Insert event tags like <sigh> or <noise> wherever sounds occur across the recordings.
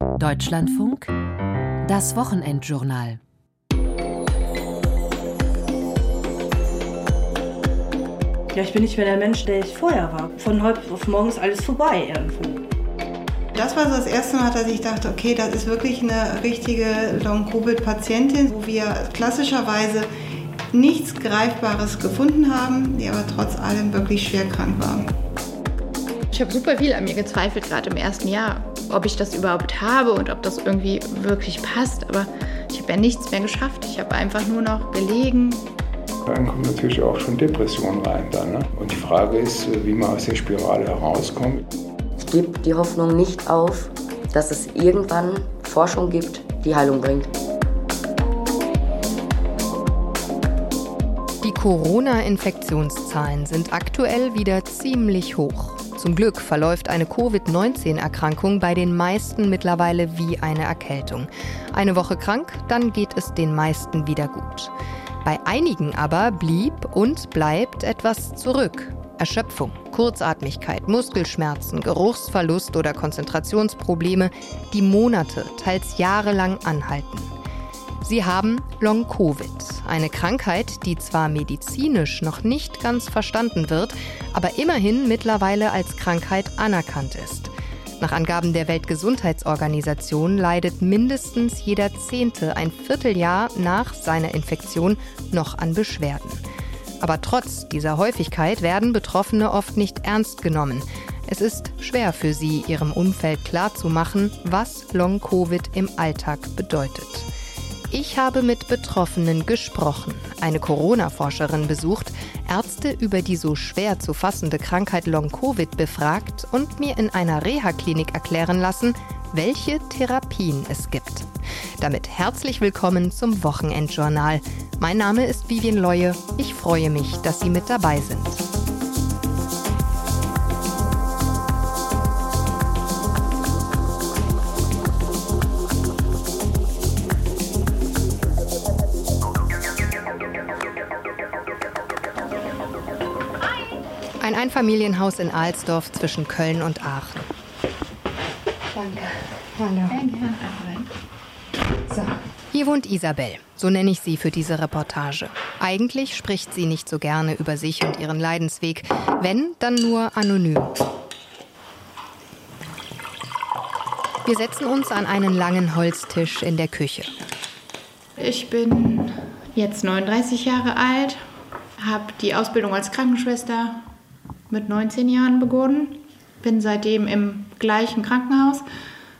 Deutschlandfunk, das Wochenendjournal. Ja, ich bin nicht mehr der Mensch, der ich vorher war. Von heute auf morgen ist alles vorbei irgendwo. Das war so das erste Mal, dass ich dachte, okay, das ist wirklich eine richtige Long-Covid-Patientin, wo wir klassischerweise nichts Greifbares gefunden haben, die aber trotz allem wirklich schwer krank war. Ich habe super viel an mir gezweifelt, gerade im ersten Jahr, ob ich das überhaupt habe und ob das irgendwie wirklich passt. Aber ich habe ja nichts mehr geschafft. Ich habe einfach nur noch gelegen. Dann kommen natürlich auch schon Depressionen rein. Dann, ne? Und die Frage ist, wie man aus der Spirale herauskommt. Ich gebe die Hoffnung nicht auf, dass es irgendwann Forschung gibt, die Heilung bringt. Die Corona-Infektionszahlen sind aktuell wieder ziemlich hoch. Zum Glück verläuft eine Covid-19-Erkrankung bei den meisten mittlerweile wie eine Erkältung. Eine Woche krank, dann geht es den meisten wieder gut. Bei einigen aber blieb und bleibt etwas zurück. Erschöpfung, Kurzatmigkeit, Muskelschmerzen, Geruchsverlust oder Konzentrationsprobleme, die Monate, teils jahrelang anhalten. Sie haben Long-Covid, eine Krankheit, die zwar medizinisch noch nicht ganz verstanden wird, aber immerhin mittlerweile als Krankheit anerkannt ist. Nach Angaben der Weltgesundheitsorganisation leidet mindestens jeder Zehnte ein Vierteljahr nach seiner Infektion noch an Beschwerden. Aber trotz dieser Häufigkeit werden Betroffene oft nicht ernst genommen. Es ist schwer für sie, ihrem Umfeld klarzumachen, was Long-Covid im Alltag bedeutet. Ich habe mit Betroffenen gesprochen, eine Corona-Forscherin besucht, Ärzte über die so schwer zu fassende Krankheit Long-Covid befragt und mir in einer Reha-Klinik erklären lassen, welche Therapien es gibt. Damit herzlich willkommen zum Wochenendjournal. Mein Name ist Vivian Leue. Ich freue mich, dass Sie mit dabei sind. Einfamilienhaus in Alsdorf zwischen Köln und Aachen. Danke. Hallo. So. Hier wohnt Isabel, so nenne ich sie für diese Reportage. Eigentlich spricht sie nicht so gerne über sich und ihren Leidensweg, wenn, dann nur anonym. Wir setzen uns an einen langen Holztisch in der Küche. Ich bin jetzt 39 Jahre alt, habe die Ausbildung als Krankenschwester mit 19 Jahren begonnen, bin seitdem im gleichen Krankenhaus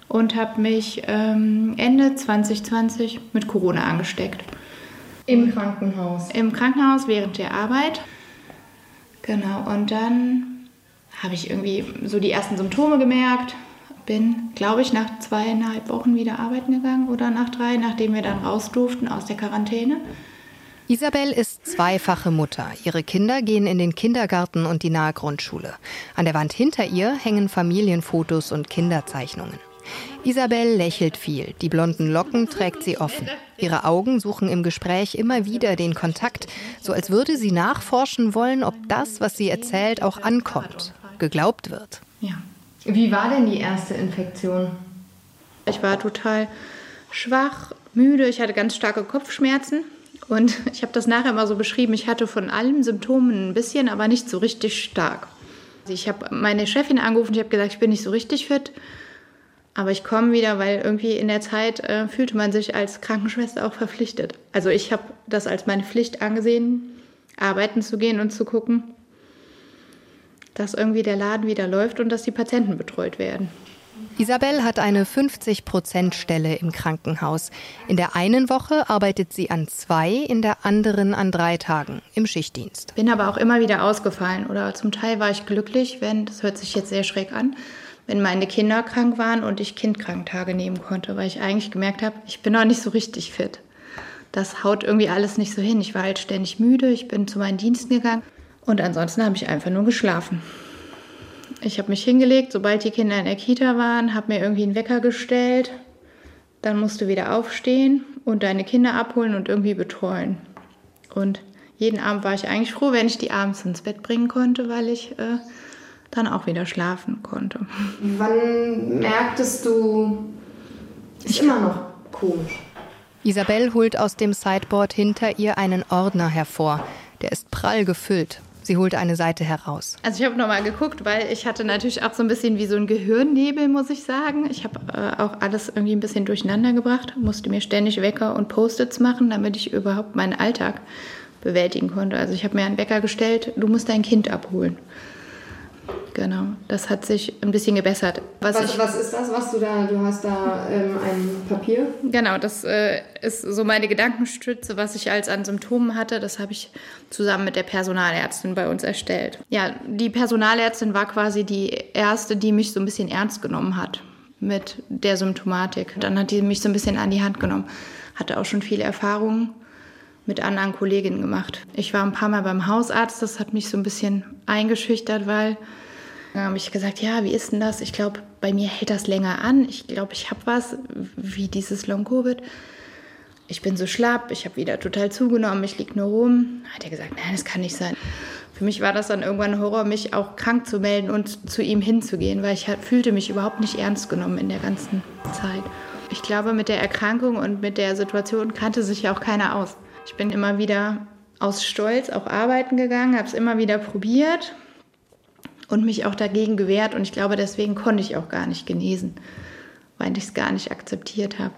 und habe mich ähm, Ende 2020 mit Corona angesteckt. Im Krankenhaus? Im Krankenhaus während der Arbeit. Genau, und dann habe ich irgendwie so die ersten Symptome gemerkt. Bin, glaube ich, nach zweieinhalb Wochen wieder arbeiten gegangen oder nach drei, nachdem wir dann raus durften aus der Quarantäne. Isabel ist zweifache Mutter. Ihre Kinder gehen in den Kindergarten und die nahe Grundschule. An der Wand hinter ihr hängen Familienfotos und Kinderzeichnungen. Isabel lächelt viel, die blonden Locken trägt sie offen. Ihre Augen suchen im Gespräch immer wieder den Kontakt, so als würde sie nachforschen wollen, ob das, was sie erzählt, auch ankommt, geglaubt wird. Ja. Wie war denn die erste Infektion? Ich war total schwach, müde, ich hatte ganz starke Kopfschmerzen. Und <laughs> ich habe das nachher mal so beschrieben, ich hatte von allen Symptomen ein bisschen, aber nicht so richtig stark. Ich habe meine Chefin angerufen, ich habe gesagt, ich bin nicht so richtig fit, aber ich komme wieder, weil irgendwie in der Zeit äh, fühlte man sich als Krankenschwester auch verpflichtet. Also ich habe das als meine Pflicht angesehen, arbeiten zu gehen und zu gucken, dass irgendwie der Laden wieder läuft und dass die Patienten betreut werden. Isabel hat eine 50-Prozent-Stelle im Krankenhaus. In der einen Woche arbeitet sie an zwei, in der anderen an drei Tagen im Schichtdienst. Bin aber auch immer wieder ausgefallen oder zum Teil war ich glücklich, wenn, das hört sich jetzt sehr schräg an, wenn meine Kinder krank waren und ich Kindkranktage nehmen konnte, weil ich eigentlich gemerkt habe, ich bin noch nicht so richtig fit. Das haut irgendwie alles nicht so hin. Ich war halt ständig müde, ich bin zu meinen Diensten gegangen und ansonsten habe ich einfach nur geschlafen. Ich habe mich hingelegt, sobald die Kinder in der Kita waren, habe mir irgendwie einen Wecker gestellt. Dann musst du wieder aufstehen und deine Kinder abholen und irgendwie betreuen. Und jeden Abend war ich eigentlich froh, wenn ich die abends ins Bett bringen konnte, weil ich äh, dann auch wieder schlafen konnte. Wann merktest du, Ist immer noch komisch. Isabel holt aus dem Sideboard hinter ihr einen Ordner hervor. Der ist prall gefüllt. Sie holt eine Seite heraus. Also ich habe nochmal geguckt, weil ich hatte natürlich auch so ein bisschen wie so ein Gehirnnebel, muss ich sagen. Ich habe äh, auch alles irgendwie ein bisschen durcheinander gebracht, musste mir ständig Wecker und Post-its machen, damit ich überhaupt meinen Alltag bewältigen konnte. Also ich habe mir einen Wecker gestellt, du musst dein Kind abholen. Genau, das hat sich ein bisschen gebessert. Was, was, was, ist das, was du da, du hast da ähm, ein Papier? Genau, das äh, ist so meine Gedankenstütze, was ich als an Symptomen hatte. Das habe ich zusammen mit der Personalärztin bei uns erstellt. Ja, die Personalärztin war quasi die erste, die mich so ein bisschen ernst genommen hat mit der Symptomatik. Dann hat die mich so ein bisschen an die Hand genommen. Hatte auch schon viele Erfahrungen mit anderen Kolleginnen gemacht. Ich war ein paar Mal beim Hausarzt, das hat mich so ein bisschen eingeschüchtert, weil dann habe ich gesagt, ja, wie ist denn das? Ich glaube, bei mir hält das länger an. Ich glaube, ich habe was wie dieses Long-Covid. Ich bin so schlapp, ich habe wieder total zugenommen, ich liege nur rum. Hat er gesagt, nein, das kann nicht sein. Für mich war das dann irgendwann ein Horror, mich auch krank zu melden und zu ihm hinzugehen, weil ich halt, fühlte mich überhaupt nicht ernst genommen in der ganzen Zeit. Ich glaube, mit der Erkrankung und mit der Situation kannte sich ja auch keiner aus. Ich bin immer wieder aus Stolz auch arbeiten gegangen, habe es immer wieder probiert und mich auch dagegen gewehrt. Und ich glaube, deswegen konnte ich auch gar nicht genesen, weil ich es gar nicht akzeptiert habe.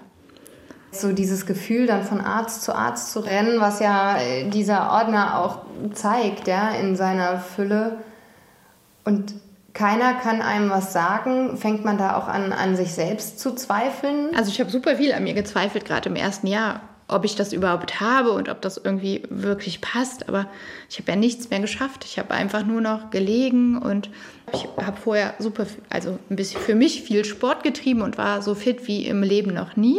So dieses Gefühl, dann von Arzt zu Arzt zu rennen, was ja äh, dieser Ordner auch zeigt, ja, in seiner Fülle. Und keiner kann einem was sagen. Fängt man da auch an, an sich selbst zu zweifeln? Also ich habe super viel an mir gezweifelt, gerade im ersten Jahr ob ich das überhaupt habe und ob das irgendwie wirklich passt. Aber ich habe ja nichts mehr geschafft. Ich habe einfach nur noch gelegen und ich habe vorher super, also ein bisschen für mich viel Sport getrieben und war so fit wie im Leben noch nie.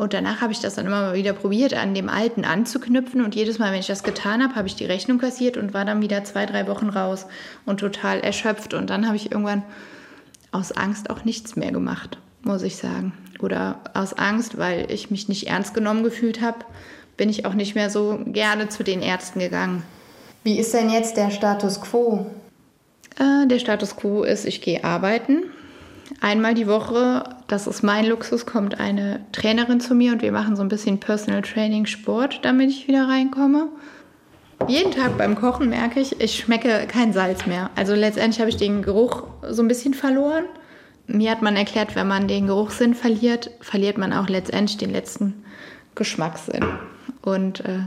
Und danach habe ich das dann immer mal wieder probiert, an dem Alten anzuknüpfen. Und jedes Mal, wenn ich das getan habe, habe ich die Rechnung kassiert und war dann wieder zwei, drei Wochen raus und total erschöpft. Und dann habe ich irgendwann aus Angst auch nichts mehr gemacht, muss ich sagen oder aus Angst, weil ich mich nicht ernst genommen gefühlt habe, bin ich auch nicht mehr so gerne zu den Ärzten gegangen. Wie ist denn jetzt der Status quo? Äh, der Status quo ist, ich gehe arbeiten. Einmal die Woche, das ist mein Luxus, kommt eine Trainerin zu mir und wir machen so ein bisschen Personal Training Sport, damit ich wieder reinkomme. Jeden Tag beim Kochen merke ich, ich schmecke kein Salz mehr. Also letztendlich habe ich den Geruch so ein bisschen verloren. Mir hat man erklärt, wenn man den Geruchssinn verliert, verliert man auch letztendlich den letzten Geschmackssinn. Und äh,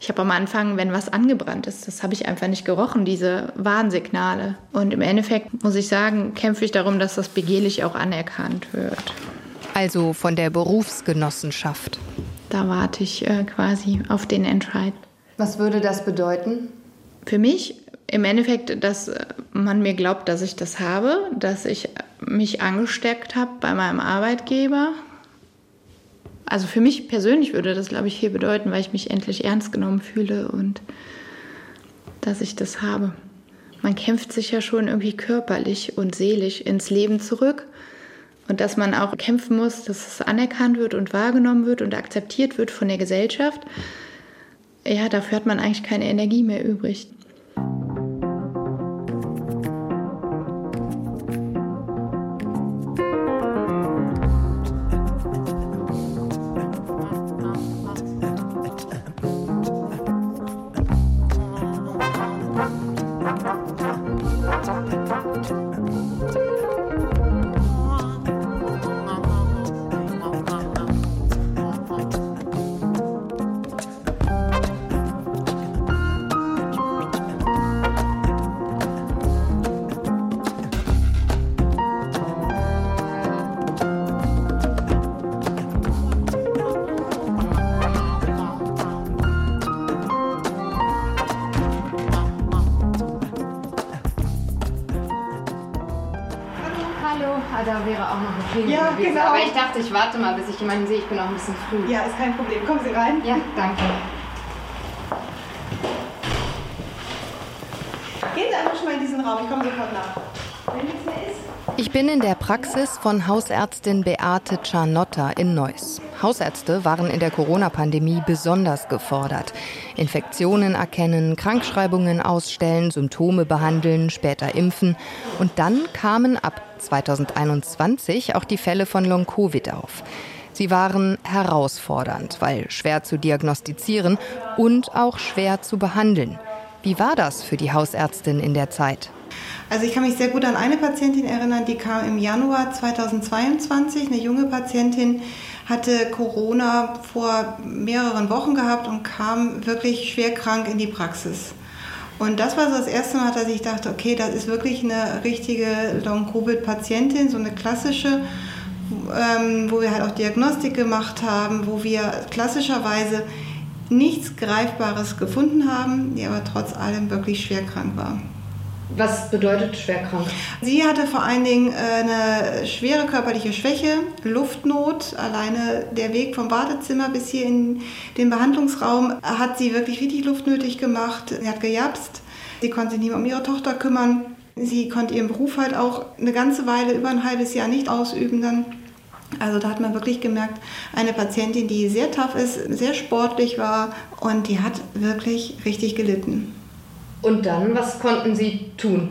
ich habe am Anfang, wenn was angebrannt ist, das habe ich einfach nicht gerochen, diese Warnsignale. Und im Endeffekt muss ich sagen, kämpfe ich darum, dass das begehrlich auch anerkannt wird. Also von der Berufsgenossenschaft. Da warte ich äh, quasi auf den Entscheid. Was würde das bedeuten? Für mich im Endeffekt, dass man mir glaubt, dass ich das habe, dass ich mich angesteckt habe bei meinem Arbeitgeber. Also für mich persönlich würde das, glaube ich, viel bedeuten, weil ich mich endlich ernst genommen fühle und dass ich das habe. Man kämpft sich ja schon irgendwie körperlich und seelisch ins Leben zurück. Und dass man auch kämpfen muss, dass es anerkannt wird und wahrgenommen wird und akzeptiert wird von der Gesellschaft. Ja, dafür hat man eigentlich keine Energie mehr übrig. Ich jemanden sehe. Ich bin auch ein bisschen früh. Ja, ist kein Problem. Kommen Sie rein. Ja, danke. Gehen Sie einfach schon mal in diesen Raum. Ich komme sofort nach. Wenn nichts mehr ist. Ich bin in der Praxis von Hausärztin Beate Czarnotta in Neuss. Hausärzte waren in der Corona-Pandemie besonders gefordert. Infektionen erkennen, Krankschreibungen ausstellen, Symptome behandeln, später impfen. Und dann kamen ab 2021 auch die Fälle von Long-Covid auf. Sie waren herausfordernd, weil schwer zu diagnostizieren und auch schwer zu behandeln. Wie war das für die Hausärztin in der Zeit? Also ich kann mich sehr gut an eine Patientin erinnern, die kam im Januar 2022, eine junge Patientin, hatte Corona vor mehreren Wochen gehabt und kam wirklich schwer krank in die Praxis. Und das war so das erste Mal, dass ich dachte, okay, das ist wirklich eine richtige Long-Covid-Patientin, so eine klassische, ähm, wo wir halt auch Diagnostik gemacht haben, wo wir klassischerweise nichts Greifbares gefunden haben, die aber trotz allem wirklich schwer krank war. Was bedeutet schwerkrank? Sie hatte vor allen Dingen äh, eine schwere körperliche Schwäche, Luftnot. Alleine der Weg vom Badezimmer bis hier in den Behandlungsraum hat sie wirklich richtig luftnötig gemacht. Sie hat gejapst. Sie konnte sich nicht mehr um ihre Tochter kümmern. Sie konnte ihren Beruf halt auch eine ganze Weile, über ein halbes Jahr nicht ausüben dann. Also da hat man wirklich gemerkt, eine Patientin, die sehr tough ist, sehr sportlich war und die hat wirklich richtig gelitten. Und dann, was konnten Sie tun?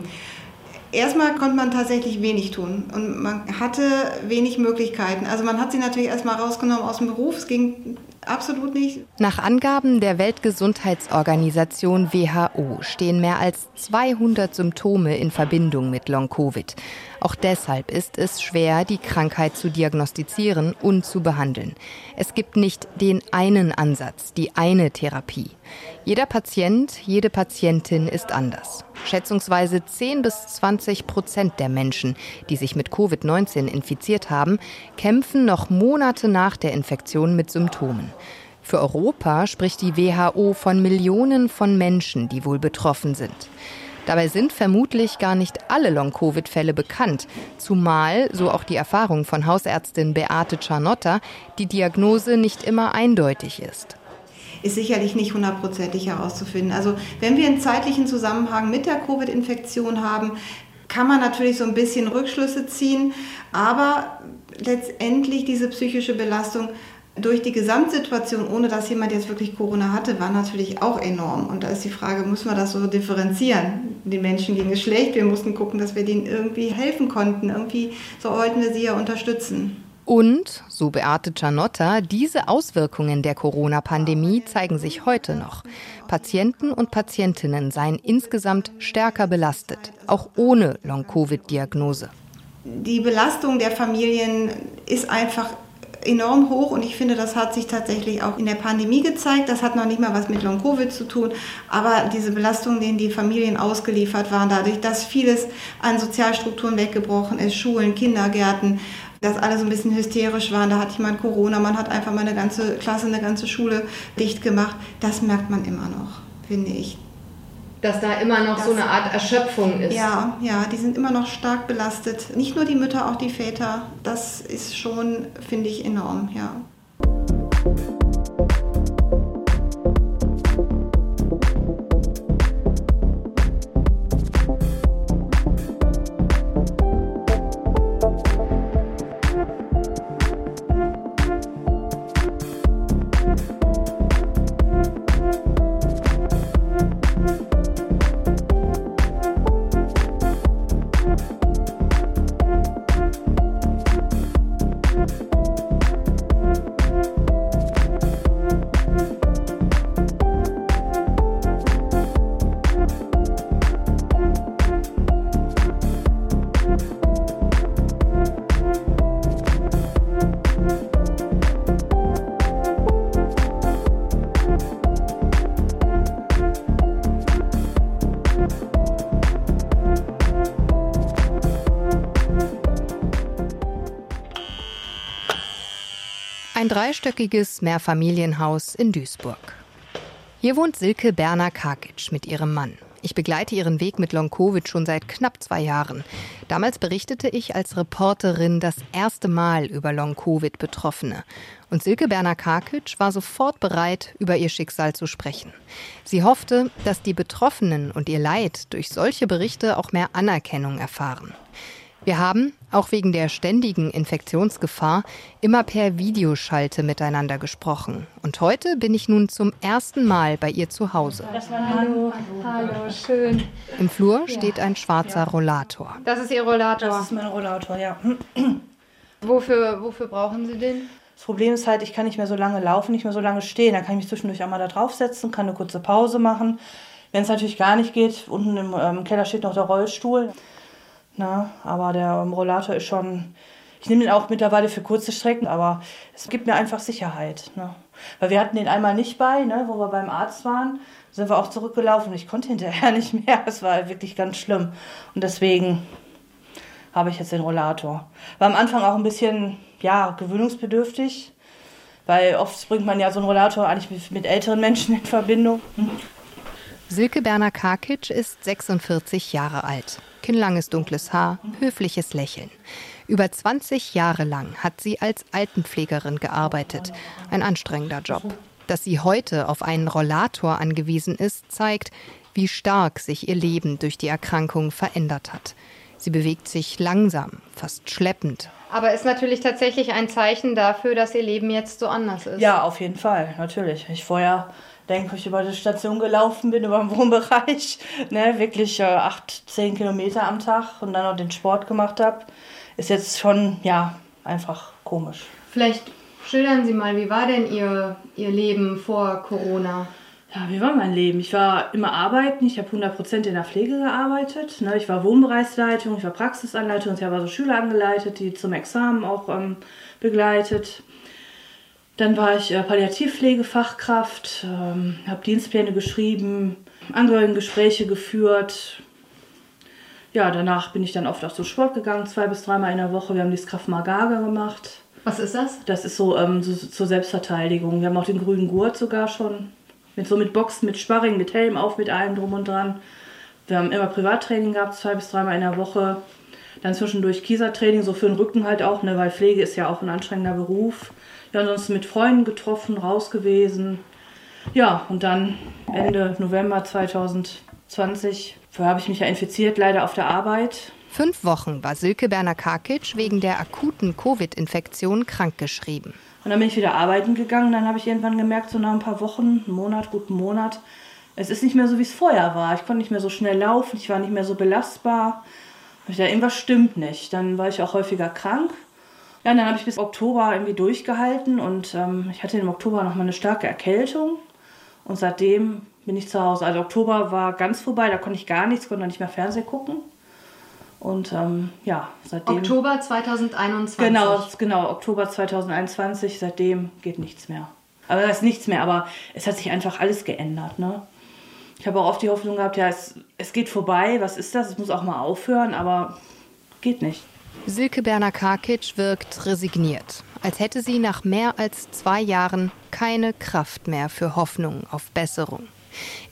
Erstmal konnte man tatsächlich wenig tun und man hatte wenig Möglichkeiten. Also man hat sie natürlich erstmal rausgenommen aus dem Beruf. Es ging absolut nicht. Nach Angaben der Weltgesundheitsorganisation WHO stehen mehr als 200 Symptome in Verbindung mit Long-Covid. Auch deshalb ist es schwer, die Krankheit zu diagnostizieren und zu behandeln. Es gibt nicht den einen Ansatz, die eine Therapie. Jeder Patient, jede Patientin ist anders. Schätzungsweise 10 bis 20 Prozent der Menschen, die sich mit Covid-19 infiziert haben, kämpfen noch Monate nach der Infektion mit Symptomen. Für Europa spricht die WHO von Millionen von Menschen, die wohl betroffen sind. Dabei sind vermutlich gar nicht alle Long-Covid-Fälle bekannt, zumal, so auch die Erfahrung von Hausärztin Beate Czarnotta, die Diagnose nicht immer eindeutig ist ist sicherlich nicht hundertprozentig herauszufinden. Also wenn wir einen zeitlichen Zusammenhang mit der Covid-Infektion haben, kann man natürlich so ein bisschen Rückschlüsse ziehen, aber letztendlich diese psychische Belastung durch die Gesamtsituation, ohne dass jemand jetzt wirklich Corona hatte, war natürlich auch enorm. Und da ist die Frage, muss man das so differenzieren? Den Menschen ging es schlecht, wir mussten gucken, dass wir denen irgendwie helfen konnten. Irgendwie so wollten wir sie ja unterstützen. Und, so Beate Cianotta, diese Auswirkungen der Corona-Pandemie zeigen sich heute noch. Patienten und Patientinnen seien insgesamt stärker belastet, auch ohne Long-Covid-Diagnose. Die Belastung der Familien ist einfach enorm hoch und ich finde, das hat sich tatsächlich auch in der Pandemie gezeigt. Das hat noch nicht mal was mit Long-Covid zu tun, aber diese Belastungen, denen die Familien ausgeliefert waren, dadurch, dass vieles an Sozialstrukturen weggebrochen ist, Schulen, Kindergärten, dass alle so ein bisschen hysterisch waren, da hatte jemand Corona, man hat einfach mal eine ganze Klasse, eine ganze Schule dicht gemacht, das merkt man immer noch, finde ich dass da immer noch das, so eine Art Erschöpfung ist. Ja, ja, die sind immer noch stark belastet. Nicht nur die Mütter, auch die Väter. Das ist schon, finde ich, enorm, ja. Dreistöckiges Mehrfamilienhaus in Duisburg. Hier wohnt Silke Berner Karkic mit ihrem Mann. Ich begleite ihren Weg mit Long-Covid schon seit knapp zwei Jahren. Damals berichtete ich als Reporterin das erste Mal über Long-Covid-Betroffene. Und Silke Berner Karkic war sofort bereit, über ihr Schicksal zu sprechen. Sie hoffte, dass die Betroffenen und ihr Leid durch solche Berichte auch mehr Anerkennung erfahren. Wir haben, auch wegen der ständigen Infektionsgefahr, immer per Videoschalte miteinander gesprochen. Und heute bin ich nun zum ersten Mal bei ihr zu Hause. Hallo, hallo, schön. Im Flur steht ein schwarzer Rollator. Das ist Ihr Rollator? Das ist mein Rollator, ja. <clears throat> Wofür, wofür brauchen Sie den? Das Problem ist halt, ich kann nicht mehr so lange laufen, nicht mehr so lange stehen. Dann kann ich mich zwischendurch auch mal da draufsetzen, kann eine kurze Pause machen. Wenn es natürlich gar nicht geht, unten im ähm, Keller steht noch der Rollstuhl. Na, aber der Rollator ist schon. Ich nehme den auch mittlerweile für kurze Strecken, aber es gibt mir einfach Sicherheit. Ne? Weil wir hatten den einmal nicht bei, ne, wo wir beim Arzt waren, sind wir auch zurückgelaufen. Ich konnte <laughs> hinterher nicht mehr. Es war wirklich ganz schlimm. Und deswegen habe ich jetzt den Rollator. War am Anfang auch ein bisschen ja, gewöhnungsbedürftig, weil oft bringt man ja so einen Rollator eigentlich mit, mit älteren Menschen in Verbindung. Silke Berner Karkic ist 46 Jahre alt. Kinnlanges dunkles Haar, höfliches Lächeln. Über 20 Jahre lang hat sie als Altenpflegerin gearbeitet. Ein anstrengender Job. Dass sie heute auf einen Rollator angewiesen ist, zeigt, wie stark sich ihr Leben durch die Erkrankung verändert hat. Sie bewegt sich langsam, fast schleppend. Aber ist natürlich tatsächlich ein Zeichen dafür, dass ihr Leben jetzt so anders ist. Ja, auf jeden Fall, natürlich. Ich vorher denke, ich über die Station gelaufen bin, über den Wohnbereich, <laughs> ne, wirklich äh, acht, zehn Kilometer am Tag und dann noch den Sport gemacht habe, ist jetzt schon, ja, einfach komisch. Vielleicht schildern Sie mal, wie war denn Ihr, Ihr Leben vor Corona? Ja, wie war mein Leben? Ich war immer arbeiten, ich habe 100% in der Pflege gearbeitet. Ne? Ich war Wohnbereichsleitung, ich war Praxisanleitung, ich habe also Schüler angeleitet, die zum Examen auch ähm, begleitet. Dann war ich äh, Palliativpflegefachkraft, ähm, habe Dienstpläne geschrieben, Angehörigengespräche geführt. Ja, danach bin ich dann oft auch zum Sport gegangen, zwei bis dreimal in der Woche. Wir haben das Kraft Maga gemacht. Was ist das? Das ist so, ähm, so zur Selbstverteidigung. Wir haben auch den grünen Gurt sogar schon. Mit so mit Boxen, mit Sparring, mit Helm auf, mit allem drum und dran. Wir haben immer Privattraining gehabt, zwei bis dreimal in der Woche. Dann zwischendurch Kiesertraining, so für den Rücken halt auch, ne, weil Pflege ist ja auch ein anstrengender Beruf. Ja, ansonsten mit Freunden getroffen, raus gewesen. Ja, und dann Ende November 2020 habe ich mich ja infiziert, leider auf der Arbeit. Fünf Wochen war Silke Berner-Karkic wegen der akuten Covid-Infektion krankgeschrieben. Und dann bin ich wieder arbeiten gegangen. Dann habe ich irgendwann gemerkt, so nach ein paar Wochen, einen Monat, guten Monat, es ist nicht mehr so, wie es vorher war. Ich konnte nicht mehr so schnell laufen, ich war nicht mehr so belastbar. Ich dachte, irgendwas stimmt nicht. Dann war ich auch häufiger krank. Ja, und dann habe ich bis Oktober irgendwie durchgehalten und ähm, ich hatte im Oktober noch mal eine starke Erkältung und seitdem bin ich zu Hause. Also Oktober war ganz vorbei, da konnte ich gar nichts, konnte nicht mehr Fernsehen gucken. Und ähm, ja, seitdem. Oktober 2021. Genau, genau, Oktober 2021, seitdem geht nichts mehr. Aber das ist nichts mehr, aber es hat sich einfach alles geändert. Ne? Ich habe auch oft die Hoffnung gehabt, ja, es, es geht vorbei, was ist das? Es muss auch mal aufhören, aber geht nicht. Silke Berner-Karkic wirkt resigniert, als hätte sie nach mehr als zwei Jahren keine Kraft mehr für Hoffnung auf Besserung.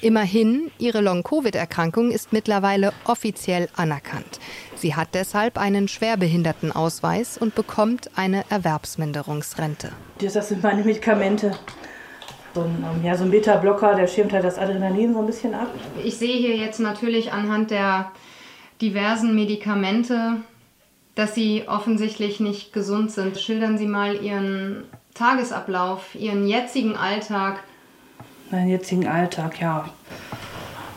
Immerhin, ihre Long-Covid-Erkrankung ist mittlerweile offiziell anerkannt. Sie hat deshalb einen Schwerbehindertenausweis und bekommt eine Erwerbsminderungsrente. Das sind meine Medikamente. So ein, ähm, ja, so ein Beta-Blocker, der schirmt halt das Adrenalin so ein bisschen ab. Ich sehe hier jetzt natürlich anhand der diversen Medikamente dass Sie offensichtlich nicht gesund sind. Schildern Sie mal Ihren Tagesablauf, Ihren jetzigen Alltag. Meinen jetzigen Alltag, ja.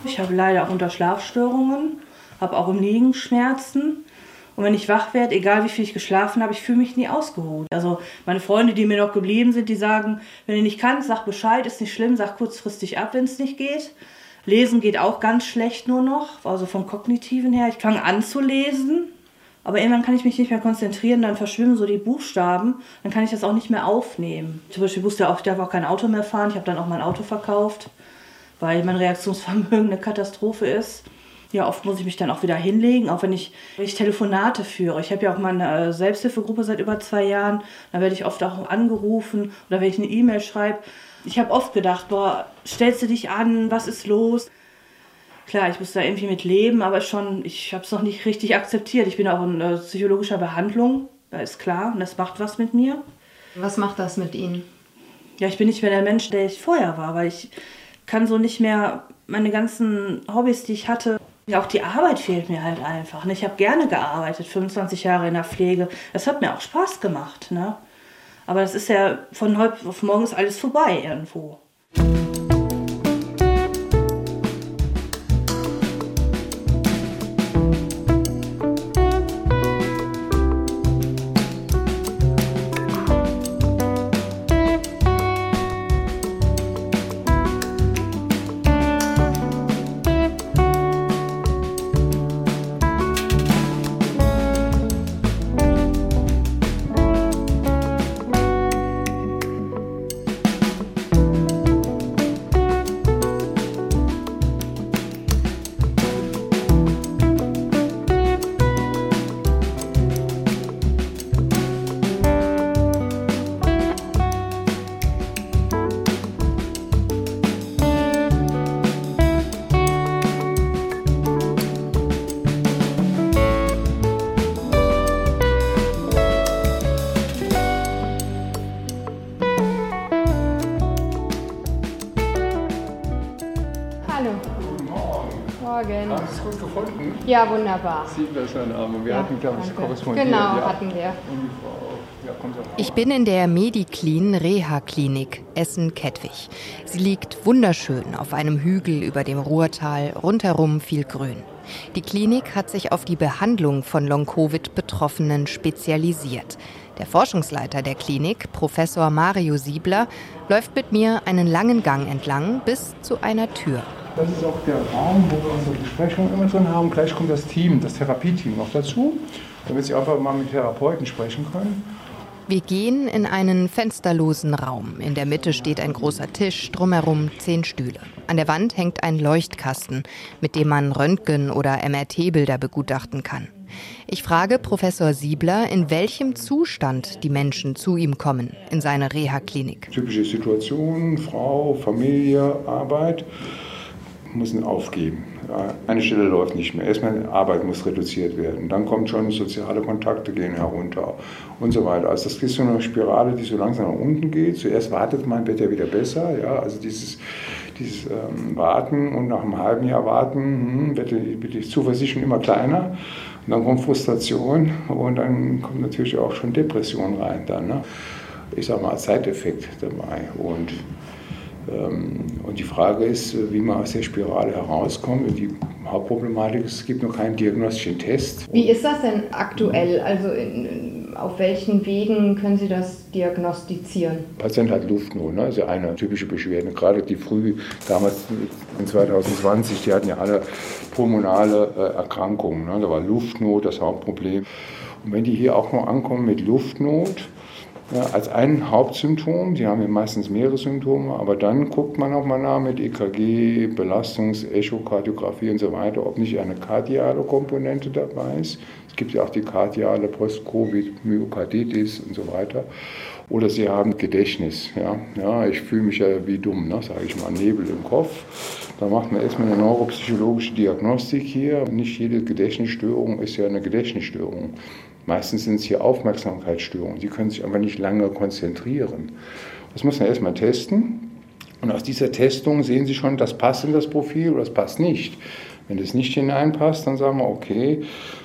Ich habe leider auch unter Schlafstörungen, habe auch im Liegen Schmerzen. Und wenn ich wach werde, egal wie viel ich geschlafen habe, ich fühle mich nie ausgeruht. Also meine Freunde, die mir noch geblieben sind, die sagen, wenn du nicht kannst, sag Bescheid, ist nicht schlimm, sag kurzfristig ab, wenn es nicht geht. Lesen geht auch ganz schlecht nur noch, also vom kognitiven her. Ich fange an zu lesen, aber irgendwann kann ich mich nicht mehr konzentrieren, dann verschwimmen so die Buchstaben, dann kann ich das auch nicht mehr aufnehmen. Zum Beispiel wusste auch, ich darf auch kein Auto mehr fahren, ich habe dann auch mein Auto verkauft, weil mein Reaktionsvermögen eine Katastrophe ist. Ja, oft muss ich mich dann auch wieder hinlegen, auch wenn ich, wenn ich Telefonate führe. Ich habe ja auch meine äh, Selbsthilfegruppe seit über zwei Jahren. Da werde ich oft auch angerufen oder wenn ich eine E-Mail schreibe. Ich habe oft gedacht, boah, stellst du dich an, was ist los? Klar, ich muss da irgendwie mit leben, aber schon, ich habe es noch nicht richtig akzeptiert. Ich bin auch in äh, psychologischer Behandlung, da ist klar, und das macht was mit mir. Was macht das mit Ihnen? Ja, ich bin nicht mehr der Mensch, der ich vorher war, weil ich kann so nicht mehr meine ganzen Hobbys, die ich hatte, auch die Arbeit fehlt mir halt einfach. Ne? Ich habe gerne gearbeitet, 25 Jahre in der Pflege. Das hat mir auch Spaß gemacht. Ne? Aber das ist ja von heute auf morgen ist alles vorbei irgendwo. Ja, wunderbar. Siebler ist ein Name. Wir Ja, hatten, glaube ich, korrespondiert. Genau, ja. hatten wir. Ich bin in der Mediclean Reha-Klinik Essen-Kettwig. Sie liegt wunderschön auf einem Hügel über dem Ruhrtal, rundherum viel Grün. Die Klinik hat sich auf die Behandlung von Long-Covid-Betroffenen spezialisiert. Der Forschungsleiter der Klinik, Professor Mario Siebler, läuft mit mir einen langen Gang entlang bis zu einer Tür. Das ist auch der Raum, wo wir unsere Besprechungen immer drin haben. Gleich kommt das Team, das Therapieteam noch dazu, damit Sie einfach mal mit Therapeuten sprechen können. Wir gehen in einen fensterlosen Raum. In der Mitte steht ein großer Tisch, drumherum zehn Stühle. An der Wand hängt ein Leuchtkasten, mit dem man Röntgen- oder MRT-Bilder begutachten kann. Ich frage Professor Siebler, in welchem Zustand die Menschen zu ihm kommen, in seine Reha-Klinik. Typische Situationen, Frau, Familie, Arbeit, müssen aufgeben. Eine Stelle läuft nicht mehr. Erstmal Arbeit muss reduziert werden. Dann kommt schon soziale Kontakte gehen herunter und so weiter. Also das ist so eine Spirale, die so langsam nach unten geht. Zuerst wartet man, wird ja wieder besser. Ja, also dieses, dieses ähm, Warten und nach einem halben Jahr Warten hm, wird, die, die Zuversicht schon immer kleiner. Und dann kommt Frustration und dann kommt natürlich auch schon Depression rein dann. Ne? Ich sage mal Zeiteffekt dabei. Und Und die Frage ist, wie man aus der Spirale herauskommt. Und die Hauptproblematik ist, es gibt noch keinen diagnostischen Test. Wie ist das denn aktuell? Also in, auf welchen Wegen können Sie das diagnostizieren? Der Patient hat Luftnot, ne? das ist ja eine typische Beschwerde. Gerade die früh, damals in 2020, die hatten ja alle pulmonale äh, Erkrankungen. Ne? Da war Luftnot das Hauptproblem. Und wenn die hier auch noch ankommen mit Luftnot, ja, als ein Hauptsymptom, die haben ja meistens mehrere Symptome, aber dann guckt man auch mal nach mit EKG, Belastungs-, Echokardiographie und so weiter, ob nicht eine kardiale Komponente dabei ist. Es gibt ja auch die kardiale Post-Covid-Myokarditis und so weiter. Oder sie haben Gedächtnis. Ja, ja ich fühle mich ja wie dumm, ne, sage ich mal, Nebel im Kopf. Da macht man erstmal eine neuropsychologische Diagnostik hier. Nicht jede Gedächtnisstörung ist ja eine Gedächtnisstörung. Meistens sind es hier Aufmerksamkeitsstörungen. Sie können sich aber nicht lange konzentrieren. Das muss man erstmal testen. Und aus dieser Testung sehen Sie schon, das passt in das Profil oder das passt nicht. Wenn das nicht hineinpasst, dann sagen wir, okay,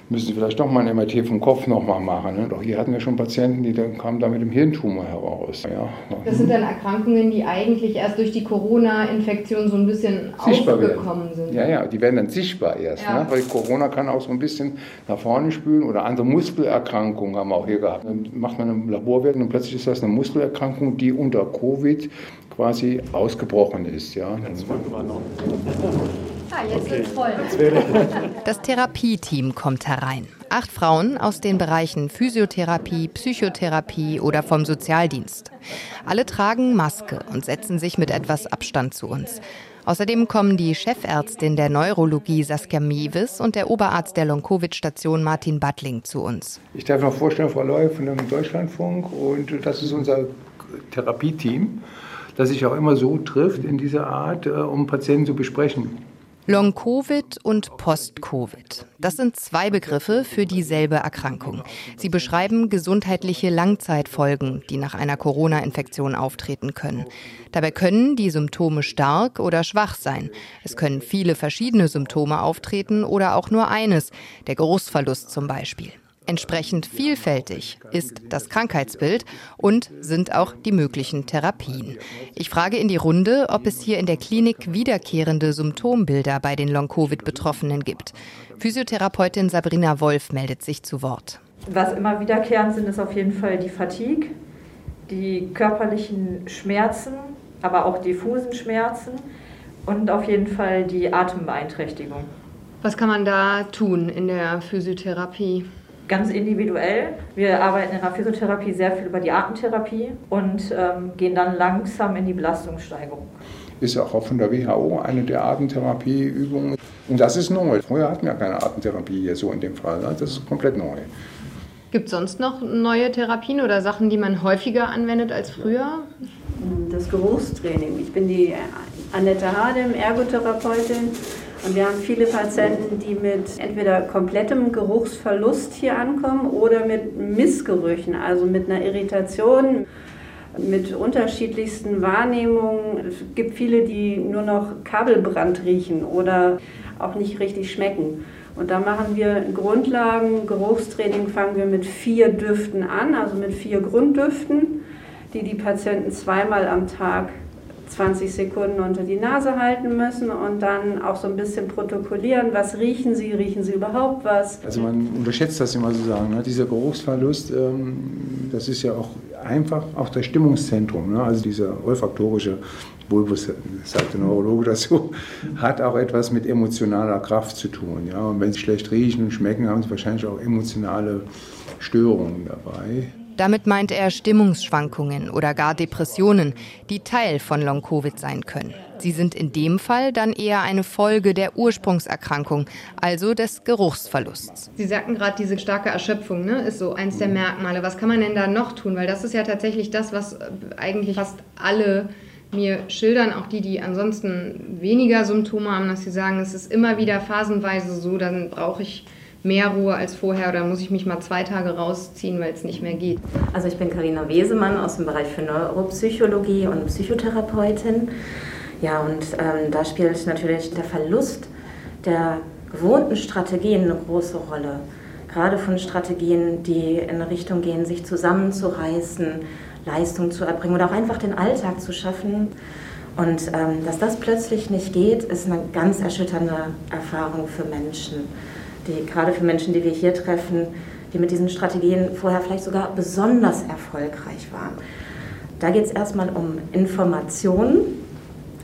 müssen Sie vielleicht doch mal ein MRT vom Kopf nochmal machen. Ne? Doch hier hatten wir schon Patienten, die dann kamen da mit dem Hirntumor heraus. Ja. Das sind dann Erkrankungen, die eigentlich erst durch die Corona-Infektion so ein bisschen Sichtbar aufgekommen werden. sind. Ja, ja, die werden dann sichtbar erst. Ja. Ne? Weil Corona kann auch so ein bisschen nach vorne spülen oder andere Muskelerkrankungen haben wir auch hier gehabt. Dann macht man eine Laborwertung und plötzlich ist das eine Muskelerkrankung, die unter Covid quasi ausgebrochen ist. Ja. Ah, jetzt wird's voll. Das Therapieteam kommt herein. Acht Frauen aus den Bereichen Physiotherapie, Psychotherapie oder vom Sozialdienst. Alle tragen Maske und setzen sich mit etwas Abstand zu uns. Außerdem kommen die Chefärztin der Neurologie Saskia Mewes und der Oberarzt der Long-Covid-Station Martin Battling zu uns. Ich darf noch vorstellen, Frau Leu von dem Deutschlandfunk und das ist unser Therapieteam, das sich auch immer so trifft in dieser Art, äh, um Patienten zu besprechen. Long-Covid und Post-Covid. Das sind zwei Begriffe für dieselbe Erkrankung. Sie beschreiben gesundheitliche Langzeitfolgen, die nach einer Corona-Infektion auftreten können. Dabei können die Symptome stark oder schwach sein. Es können viele verschiedene Symptome auftreten oder auch nur eines, der Geruchsverlust zum Beispiel. Entsprechend vielfältig ist das Krankheitsbild und sind auch die möglichen Therapien. Ich frage in die Runde, ob es hier in der Klinik wiederkehrende Symptombilder bei den Long-Covid-Betroffenen gibt. Physiotherapeutin Sabrina Wolf meldet sich zu Wort. Was immer wiederkehrend sind, ist auf jeden Fall die Fatigue, die körperlichen Schmerzen, aber auch diffusen Schmerzen und auf jeden Fall die Atembeeinträchtigung. Was kann man da tun in der Physiotherapie? Ganz individuell. Wir arbeiten in der Physiotherapie sehr viel über die Atemtherapie und ähm, gehen dann langsam in die Belastungssteigerung. Ist auch von der WHO eine der Atemtherapieübungen. Und das ist neu. Früher hatten wir keine Atemtherapie hier so in dem Fall. Ne? Das ist komplett neu. Gibt es sonst noch neue Therapien oder Sachen, die man häufiger anwendet als früher? Das Geruchstraining. Ich bin die Annette Hardem, Ergotherapeutin und wir haben viele Patienten, die mit entweder komplettem Geruchsverlust hier ankommen oder mit Missgerüchen, also mit einer Irritation, mit unterschiedlichsten Wahrnehmungen. Es gibt viele, die nur noch Kabelbrand riechen oder auch nicht richtig schmecken. Und da machen wir Grundlagen, Geruchstraining fangen wir mit vier Düften an, also mit vier Grunddüften, die die Patienten zweimal am Tag 20 Sekunden unter die Nase halten müssen und dann auch so ein bisschen protokollieren, was riechen sie, riechen sie überhaupt was. Also man unterschätzt das immer sozusagen, ne? dieser Geruchsverlust, ähm, das ist ja auch einfach auch das Stimmungszentrum, ne? also dieser olfaktorische Bulbus, sagt der Neurologe dazu, <laughs> hat auch etwas mit emotionaler Kraft zu tun. Ja? Und wenn sie schlecht riechen und schmecken, haben sie wahrscheinlich auch emotionale Störungen dabei. Damit meint er Stimmungsschwankungen oder gar Depressionen, die Teil von Long-Covid sein können. Sie sind in dem Fall dann eher eine Folge der Ursprungserkrankung, also des Geruchsverlusts. Sie sagten gerade, diese starke Erschöpfung ne, ist so eins der Merkmale. Was kann man denn da noch tun? Weil das ist ja tatsächlich das, was eigentlich fast alle mir schildern, auch die, die ansonsten weniger Symptome haben, dass sie sagen, es ist immer wieder phasenweise so, dann brauche ich mehr Ruhe als vorher oder muss ich mich mal zwei Tage rausziehen, weil es nicht mehr geht? Also ich bin Karina Wesemann aus dem Bereich für Neuropsychologie und Psychotherapeutin. Ja, und ähm, da spielt natürlich der Verlust der gewohnten Strategien eine große Rolle. Gerade von Strategien, die in eine Richtung gehen, sich zusammenzureißen, Leistung zu erbringen oder auch einfach den Alltag zu schaffen. Und ähm, dass das plötzlich nicht geht, ist eine ganz erschütternde Erfahrung für Menschen die gerade für Menschen, die wir hier treffen, die mit diesen Strategien vorher vielleicht sogar besonders erfolgreich waren. Da geht es erstmal um Informationen,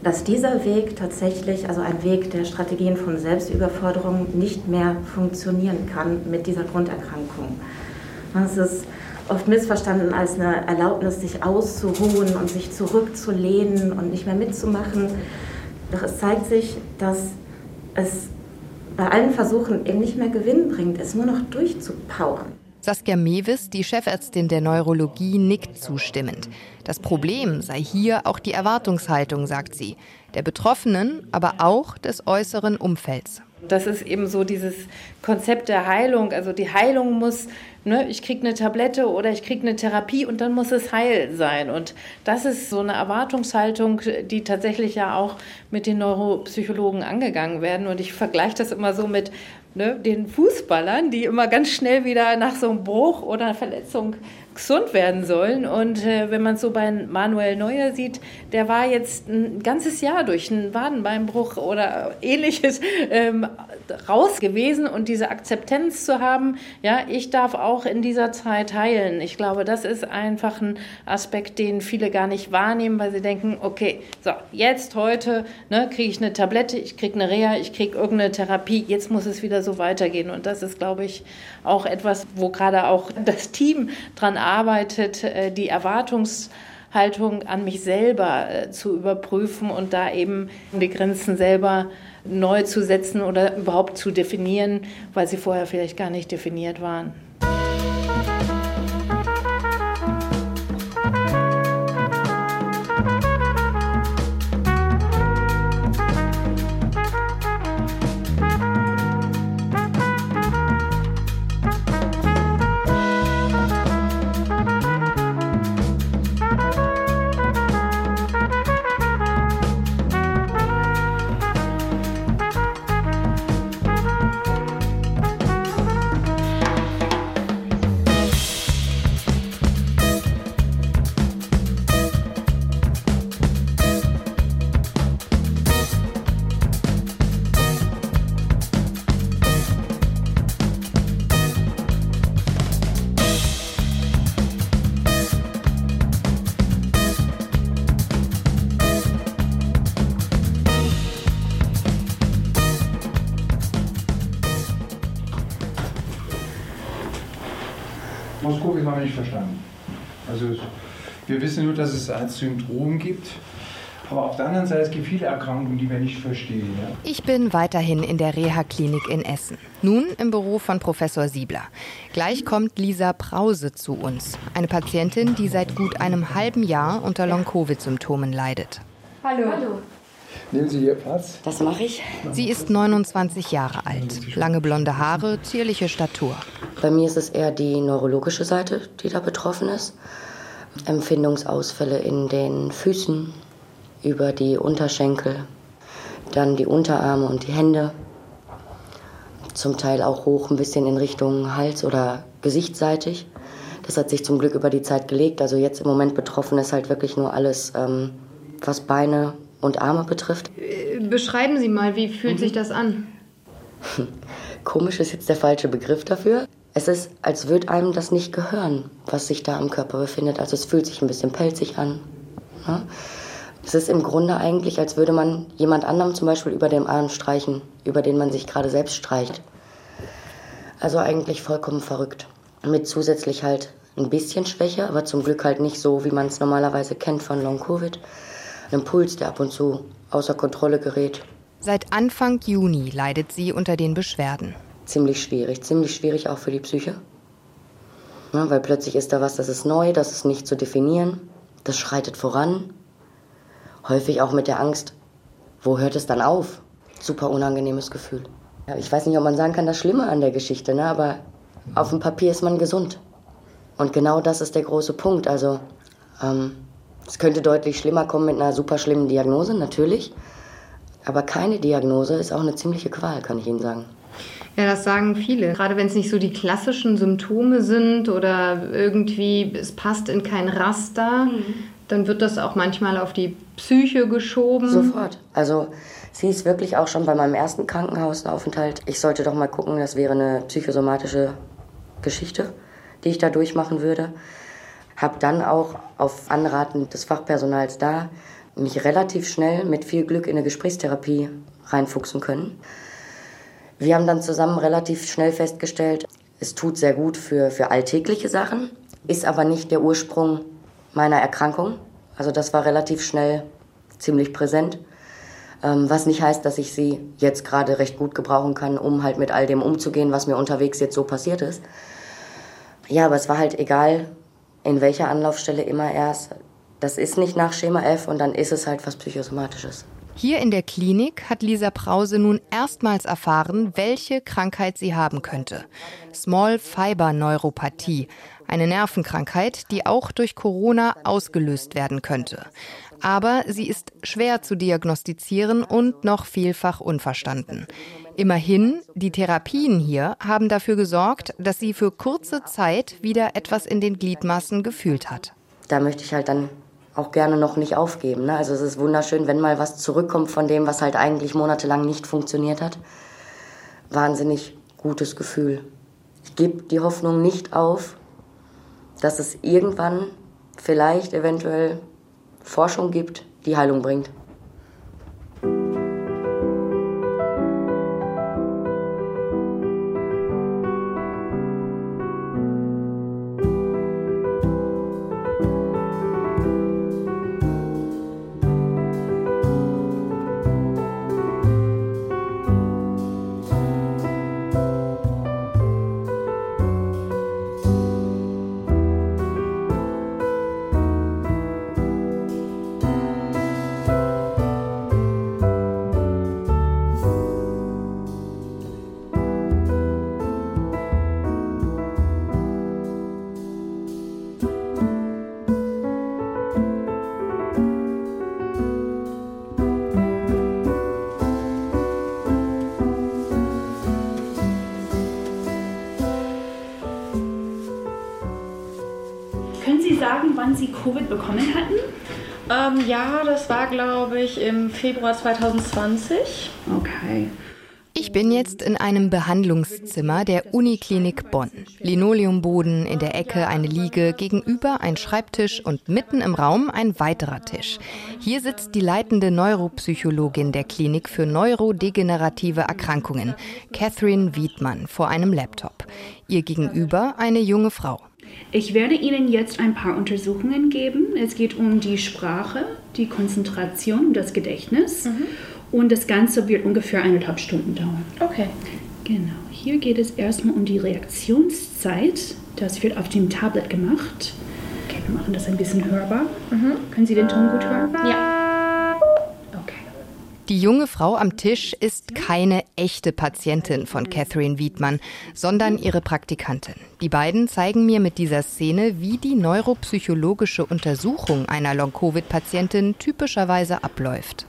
dass dieser Weg tatsächlich, also ein Weg der Strategien von Selbstüberforderung, nicht mehr funktionieren kann mit dieser Grunderkrankung. Es ist oft missverstanden als eine Erlaubnis, sich auszuruhen und sich zurückzulehnen und nicht mehr mitzumachen. Doch es zeigt sich, dass es bei allen Versuchen eben nicht mehr Gewinn bringt, es nur noch durchzupowern. Saskia Mewis, die Chefärztin der Neurologie, nickt zustimmend. Das Problem sei hier auch die Erwartungshaltung, sagt sie, der Betroffenen, aber auch des äußeren Umfelds. Das ist eben so dieses Konzept der Heilung. Also die Heilung muss, ne, ich kriege eine Tablette oder ich kriege eine Therapie und dann muss es heil sein. Und das ist so eine Erwartungshaltung, die tatsächlich ja auch mit den Neuropsychologen angegangen werden. Und ich vergleiche das immer so mit ne, den Fußballern, die immer ganz schnell wieder nach so einem Bruch oder einer Verletzung gesund werden sollen. Und äh, wenn man es so bei Manuel Neuer sieht, der war jetzt ein ganzes Jahr durch einen Wadenbeinbruch oder ähnliches <laughs> ähm, raus gewesen und diese Akzeptanz zu haben, ja, ich darf auch in dieser Zeit heilen. Ich glaube, das ist einfach ein Aspekt, den viele gar nicht wahrnehmen, weil sie denken, okay, so, jetzt heute ne, kriege ich eine Tablette, ich kriege eine Reha, ich kriege irgendeine Therapie, jetzt muss es wieder so weitergehen. Und das ist, glaube ich, auch etwas, wo gerade auch das Team dran arbeitet, äh, die Erwartungshaltung an mich selber äh, zu überprüfen und da eben die Grenzen selber neu zu setzen oder überhaupt zu definieren, weil sie vorher vielleicht gar nicht definiert waren. Es ein Syndrom gibt. Aber auf der anderen Seite, es gibt viele Erkrankungen, die wir nicht verstehen. Ja? Ich bin weiterhin in der Reha-Klinik in Essen. Nun im Büro von Professor Siebler. Gleich kommt Lisa Brause zu uns. Eine Patientin, die seit gut einem halben Jahr unter Long-Covid-Symptomen leidet. Hallo. Hallo. Nehmen Sie hier Platz. Das mache ich. Sie ist 29 Jahre alt. Lange blonde Haare, zierliche Statur. Bei mir ist es eher die neurologische Seite, die da betroffen ist. Empfindungsausfälle in den Füßen, über die Unterschenkel, dann die Unterarme und die Hände. Zum Teil auch hoch ein bisschen in Richtung Hals oder gesichtsseitig. Das hat sich zum Glück über die Zeit gelegt. Also jetzt im Moment betroffen ist halt wirklich nur alles, ähm, was Beine und Arme betrifft. Äh, beschreiben Sie mal, wie fühlt mhm. sich das an? <laughs> Komisch ist jetzt der falsche Begriff dafür. Es ist, als würde einem das nicht gehören, was sich da am Körper befindet. Also es fühlt sich ein bisschen pelzig an. Ne? Es ist im Grunde eigentlich, als würde man jemand anderem zum Beispiel über den Arm streichen, über den man sich gerade selbst streicht. Also eigentlich vollkommen verrückt. Mit zusätzlich halt ein bisschen Schwäche, aber zum Glück halt nicht so, wie man es normalerweise kennt von Long-Covid. Ein Puls, der ab und zu außer Kontrolle gerät. Seit Anfang Juni leidet sie unter den Beschwerden. Ziemlich schwierig, ziemlich schwierig auch für die Psyche. Ja, weil plötzlich ist da was, das ist neu, das ist nicht zu definieren, das schreitet voran häufig auch mit der Angst, wo hört es dann auf? Super unangenehmes Gefühl. Ja, ich weiß nicht, ob man sagen kann, das Schlimme an der Geschichte, ne? aber auf dem Papier ist man gesund. Und genau das ist der große Punkt. Also ähm, es könnte deutlich schlimmer kommen mit einer super schlimmen Diagnose, natürlich. Aber keine Diagnose ist auch eine ziemliche Qual, kann ich Ihnen sagen. Ja, das sagen viele. Gerade wenn es nicht so die klassischen Symptome sind oder irgendwie es passt in kein Raster, mhm dann wird das auch manchmal auf die Psyche geschoben. Sofort. Also sie ist wirklich auch schon bei meinem ersten Krankenhausaufenthalt. Ich sollte doch mal gucken, das wäre eine psychosomatische Geschichte, die ich da durchmachen würde. Habe dann auch auf Anraten des Fachpersonals da mich relativ schnell mit viel Glück in eine Gesprächstherapie reinfuchsen können. Wir haben dann zusammen relativ schnell festgestellt, es tut sehr gut für, für alltägliche Sachen, ist aber nicht der Ursprung meiner Erkrankung. Also das war relativ schnell ziemlich präsent. Ähm, was nicht heißt, dass ich sie jetzt gerade recht gut gebrauchen kann, um halt mit all dem umzugehen, was mir unterwegs jetzt so passiert ist. Ja, aber es war halt egal, in welcher Anlaufstelle immer erst. Das ist nicht nach Schema F und dann ist es halt was Psychosomatisches. Hier in der Klinik hat Lisa Brause nun erstmals erfahren, welche Krankheit sie haben könnte. Small Fiber Neuropathie, eine Nervenkrankheit, die auch durch Corona ausgelöst werden könnte. Aber sie ist schwer zu diagnostizieren und noch vielfach unverstanden. Immerhin, die Therapien hier haben dafür gesorgt, dass sie für kurze Zeit wieder etwas in den Gliedmaßen gefühlt hat. Da möchte ich halt dann auch gerne noch nicht aufgeben. Ne? Also es ist wunderschön, wenn mal was zurückkommt von dem, was halt eigentlich monatelang nicht funktioniert hat. Wahnsinnig gutes Gefühl. Ich gebe die Hoffnung nicht auf, dass es irgendwann vielleicht eventuell Forschung gibt, die Heilung bringt. Bekommen hatten? Ähm, ja, das war, glaube ich, im Februar 2020. Okay. Ich bin jetzt in einem Behandlungszimmer der Uniklinik Bonn. Linoleumboden, in der Ecke eine Liege, gegenüber ein Schreibtisch und mitten im Raum ein weiterer Tisch. Hier sitzt die leitende Neuropsychologin der Klinik für neurodegenerative Erkrankungen, Catherine Wiedmann, vor einem Laptop. Ihr gegenüber eine junge Frau. Ich werde Ihnen jetzt ein paar Untersuchungen geben. Es geht um die Sprache, die Konzentration, das Gedächtnis. Mhm. Und das Ganze wird ungefähr eineinhalb Stunden dauern. Okay. Genau. Hier geht es erstmal um die Reaktionszeit. Das wird auf dem Tablet gemacht. Okay, wir machen das ein bisschen hörbar. Mhm. Können Sie den Ton gut hören? Ja. Die junge Frau am Tisch ist keine echte Patientin von Catherine Wiedmann, sondern ihre Praktikantin. Die beiden zeigen mir mit dieser Szene, wie die neuropsychologische Untersuchung einer Long-Covid-Patientin typischerweise abläuft.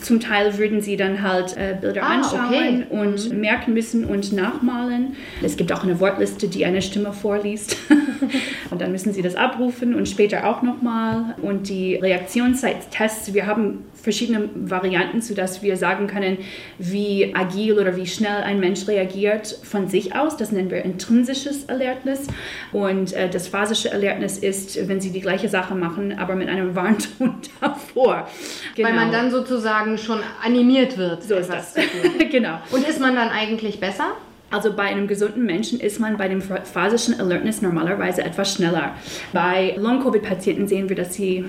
Zum Teil würden sie dann halt äh, Bilder ah, anschauen okay. und mhm. merken müssen und nachmalen. Es gibt auch eine Wortliste, die eine Stimme vorliest. <laughs> <laughs> und dann müssen sie das abrufen und später auch nochmal. Und die Reaktionszeit-Tests, wir haben verschiedene Varianten, sodass wir sagen können, wie agil oder wie schnell ein Mensch reagiert von sich aus. Das nennen wir intrinsisches Erlebnis. Und äh, das phasische Erlebnis ist, wenn sie die gleiche Sache machen, aber mit einem Warnton <laughs> davor. Genau. Weil man genau. dann sozusagen schon animiert wird. So ist das. <laughs> genau. Und ist man dann eigentlich besser? Also bei einem gesunden Menschen ist man bei dem phasischen Alertness normalerweise etwas schneller. Bei Long-Covid-Patienten sehen wir, dass sie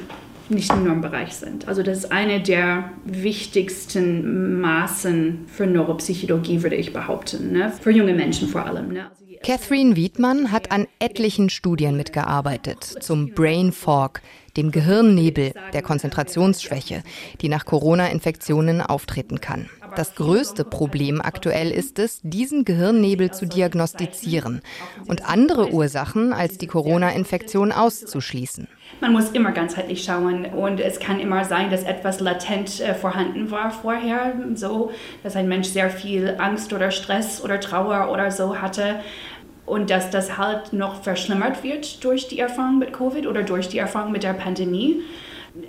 nicht im Normbereich sind. Also das ist eine der wichtigsten Maßen für Neuropsychologie, würde ich behaupten, ne? für junge Menschen vor allem. Ne? Also Catherine Wiedmann hat an etlichen Studien mitgearbeitet zum Brain Fog, dem Gehirnnebel, der Konzentrationsschwäche, die nach Corona-Infektionen auftreten kann. Das größte Problem aktuell ist es, diesen Gehirnnebel zu diagnostizieren und andere Ursachen als die Corona-Infektion auszuschließen. Man muss immer ganzheitlich schauen und es kann immer sein, dass etwas latent äh, vorhanden war vorher, so dass ein Mensch sehr viel Angst oder Stress oder Trauer oder so hatte und dass das halt noch verschlimmert wird durch die Erfahrung mit Covid oder durch die Erfahrung mit der Pandemie.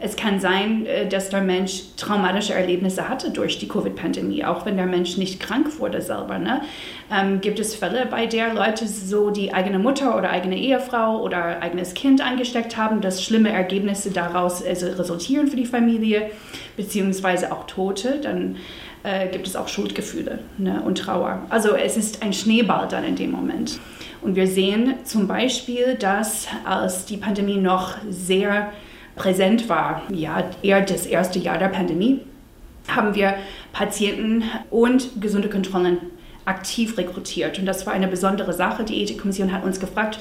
Es kann sein, äh, dass der Mensch traumatische Erlebnisse hatte durch die Covid-Pandemie, auch wenn der Mensch nicht krank wurde selber. Ne? Ähm, gibt es Fälle, bei der Leute so die eigene Mutter oder eigene Ehefrau oder eigenes Kind angesteckt haben, dass schlimme Ergebnisse daraus also resultieren für die Familie, beziehungsweise auch Tote, dann äh, gibt es auch Schuldgefühle ne? und Trauer. Also es ist ein Schneeball dann in dem Moment. Und wir sehen zum Beispiel, dass als die Pandemie noch sehr präsent war, ja, eher das erste Jahr der Pandemie, haben wir Patienten und gesunde Kontrollen aktiv rekrutiert. Und das war eine besondere Sache. Die Ethikkommission hat uns gefragt,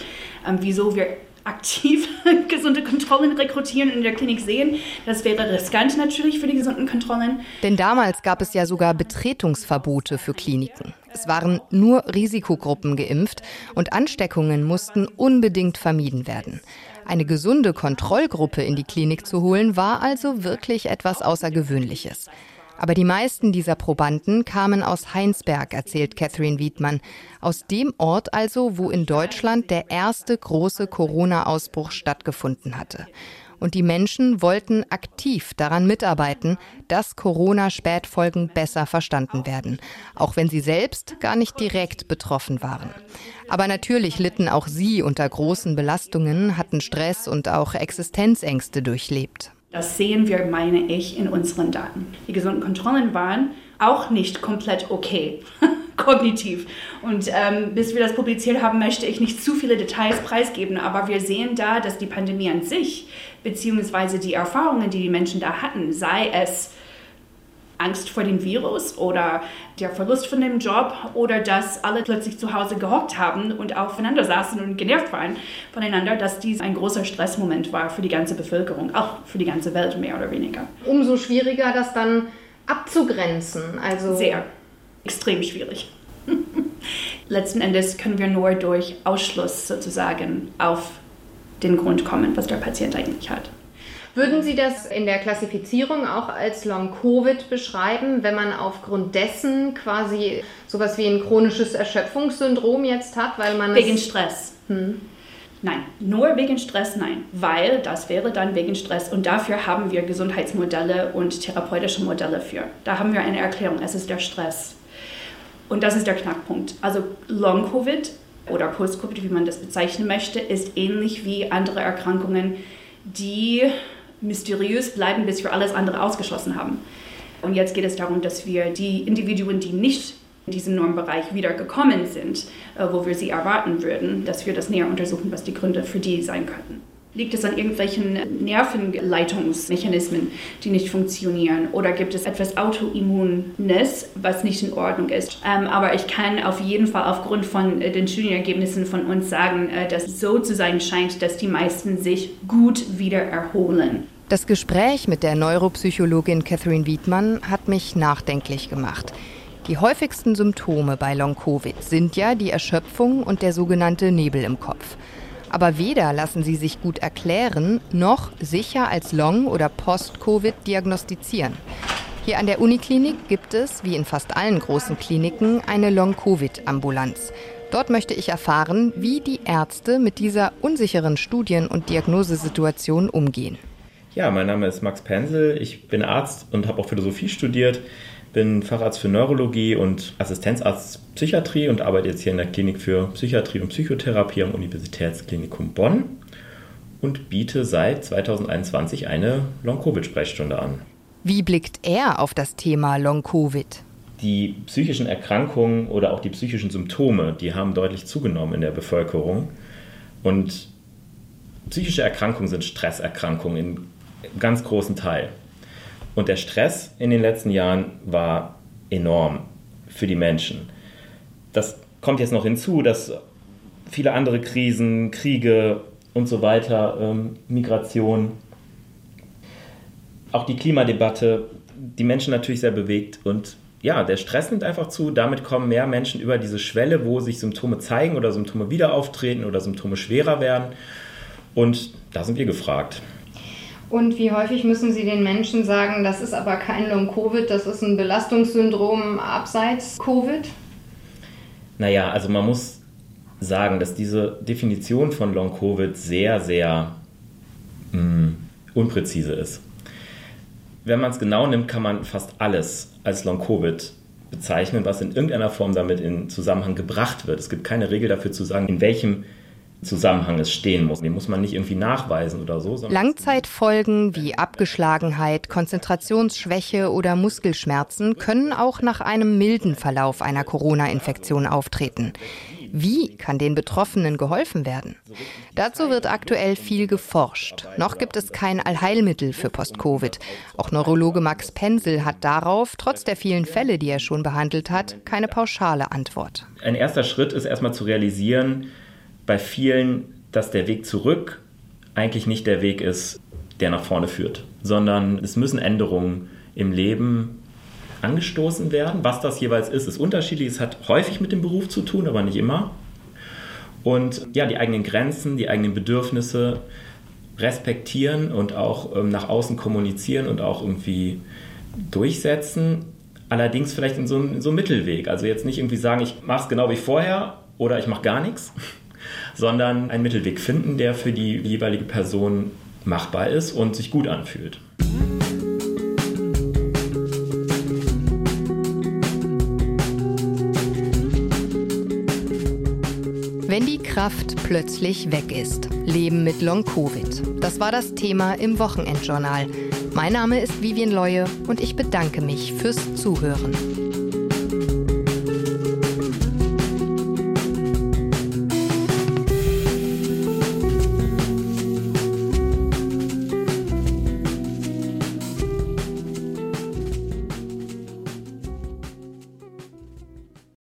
ähm, wieso wir aktiv <laughs> gesunde Kontrollen rekrutieren in der Klinik sehen. Das wäre riskant natürlich für die gesunden Kontrollen. Denn damals gab es ja sogar Betretungsverbote für Kliniken. Es waren nur Risikogruppen geimpft und Ansteckungen mussten unbedingt vermieden werden. Eine gesunde Kontrollgruppe in die Klinik zu holen, war also wirklich etwas Außergewöhnliches. Aber die meisten dieser Probanden kamen aus Heinsberg, erzählt Catherine Wiedmann. Aus dem Ort also, wo in Deutschland der erste große Corona-Ausbruch stattgefunden hatte und die Menschen wollten aktiv daran mitarbeiten, dass Corona-Spätfolgen besser verstanden werden, auch wenn sie selbst gar nicht direkt betroffen waren. Aber natürlich litten auch sie unter großen Belastungen, hatten Stress und auch Existenzängste durchlebt. Das sehen wir, meine ich, in unseren Daten. Die gesunden Kontrollen waren auch nicht komplett okay, <laughs> kognitiv. Und ähm, bis wir das publiziert haben, möchte ich nicht zu viele Details preisgeben, aber wir sehen da, dass die Pandemie an sich beziehungsweise die Erfahrungen, die die Menschen da hatten, sei es Angst vor dem Virus oder der Verlust von dem Job oder dass alle plötzlich zu Hause gehockt haben und aufeinander saßen und genervt waren voneinander, dass dies ein großer Stressmoment war für die ganze Bevölkerung, auch für die ganze Welt mehr oder weniger. Umso schwieriger, das dann abzugrenzen. Also Sehr, extrem schwierig. <laughs> Letzten Endes können wir nur durch Ausschluss sozusagen auf den Grund kommen, was der Patient eigentlich hat. Würden Sie das in der Klassifizierung auch als Long-Covid beschreiben, wenn man aufgrund dessen quasi sowas wie ein chronisches Erschöpfungssyndrom jetzt hat, weil man wegen Stress? Hm. Nein, nur wegen Stress nein, weil das wäre dann wegen Stress und dafür haben wir Gesundheitsmodelle und therapeutische Modelle für. Da haben wir eine Erklärung, es ist der Stress. Und das ist der Knackpunkt. Also Long-Covid oder Post-Covid, wie man das bezeichnen möchte, ist ähnlich wie andere Erkrankungen, die mysteriös bleiben, bis wir alles andere ausgeschlossen haben. Und jetzt geht es darum, dass wir die Individuen, die nicht in diesen Normbereich wieder gekommen sind, äh, wo wir sie erwarten würden, dass wir das näher untersuchen, was die Gründe für die sein könnten. Liegt es an irgendwelchen Nervenleitungsmechanismen, die nicht funktionieren? Oder gibt es etwas Autoimmunes, was nicht in Ordnung ist? Ähm, aber ich kann auf jeden Fall aufgrund von äh, den Studienergebnissen von uns sagen, äh, dass es so zu sein scheint, dass die meisten sich gut wieder erholen. Das Gespräch mit der Neuropsychologin Catherine Wiedmann hat mich nachdenklich gemacht. Die häufigsten Symptome bei Long-Covid sind ja die Erschöpfung und der sogenannte Nebel im Kopf. Aber weder lassen sie sich gut erklären, noch sicher als Long- oder Post-Covid diagnostizieren. Hier an der Uniklinik gibt es, wie in fast allen großen Kliniken, eine Long-Covid-Ambulanz. Dort möchte ich erfahren, wie die Ärzte mit dieser unsicheren Studien- und Diagnosesituation umgehen. Ja, mein Name ist Max Pensel. Ich bin Arzt und habe auch Philosophie studiert bin Facharzt für Neurologie und Assistenzarzt Psychiatrie und arbeite jetzt hier in der Klinik für Psychiatrie und Psychotherapie am Universitätsklinikum Bonn und biete seit 2021 eine Long-Covid-Sprechstunde an. Wie blickt er auf das Thema Long-Covid? Die psychischen Erkrankungen oder auch die psychischen Symptome, die haben deutlich zugenommen in der Bevölkerung. Und psychische Erkrankungen sind Stresserkrankungen in ganz großen Teil. Und der Stress in den letzten Jahren war enorm für die Menschen. Das kommt jetzt noch hinzu, dass viele andere Krisen, Kriege und so weiter, ähm, Migration, auch die Klimadebatte, die Menschen natürlich sehr bewegt. Und ja, der Stress nimmt einfach zu. Damit kommen mehr Menschen über diese Schwelle, wo sich Symptome zeigen oder Symptome wieder auftreten oder Symptome schwerer werden. Und da sind wir gefragt. Und wie häufig müssen Sie den Menschen sagen, das ist aber kein Long-Covid, das ist ein Belastungssyndrom abseits Covid? Naja, also man muss sagen, dass diese Definition von Long-Covid sehr, sehr mh, hm, unpräzise ist. Wenn man es genau nimmt, kann man fast alles als Long-Covid bezeichnen, was in irgendeiner Form damit in Zusammenhang gebracht wird. Es gibt keine Regel dafür zu sagen, in welchem Zusammenhang es stehen muss. Den muss man nicht irgendwie nachweisen oder so. Langzeitfolgen wie Abgeschlagenheit, Konzentrationsschwäche oder Muskelschmerzen können auch nach einem milden Verlauf einer Corona-Infektion auftreten. Wie kann den Betroffenen geholfen werden? Dazu wird aktuell viel geforscht. Noch gibt es kein Allheilmittel für Post-Covid. Auch Neurologe Max Pensel hat darauf, trotz der vielen Fälle, die er schon behandelt hat, keine pauschale Antwort. Ein erster Schritt ist erstmal zu realisieren, bei vielen, dass der Weg zurück eigentlich nicht der Weg ist, der nach vorne führt, sondern es müssen Änderungen im Leben angestoßen werden. Was das jeweils ist, ist unterschiedlich. Es hat häufig mit dem Beruf zu tun, aber nicht immer. Und ja, die eigenen Grenzen, die eigenen Bedürfnisse respektieren und auch ähm, nach außen kommunizieren und auch irgendwie durchsetzen. Allerdings vielleicht in so, in so einem Mittelweg. Also jetzt nicht irgendwie sagen, ich mache es genau wie vorher oder ich mache gar nichts, sondern einen Mittelweg finden, der für die jeweilige Person machbar ist und sich gut anfühlt. Wenn die Kraft plötzlich weg ist. Leben mit Long-Covid. Das war das Thema im Wochenendjournal. Mein Name ist Vivian Leue und ich bedanke mich fürs Zuhören.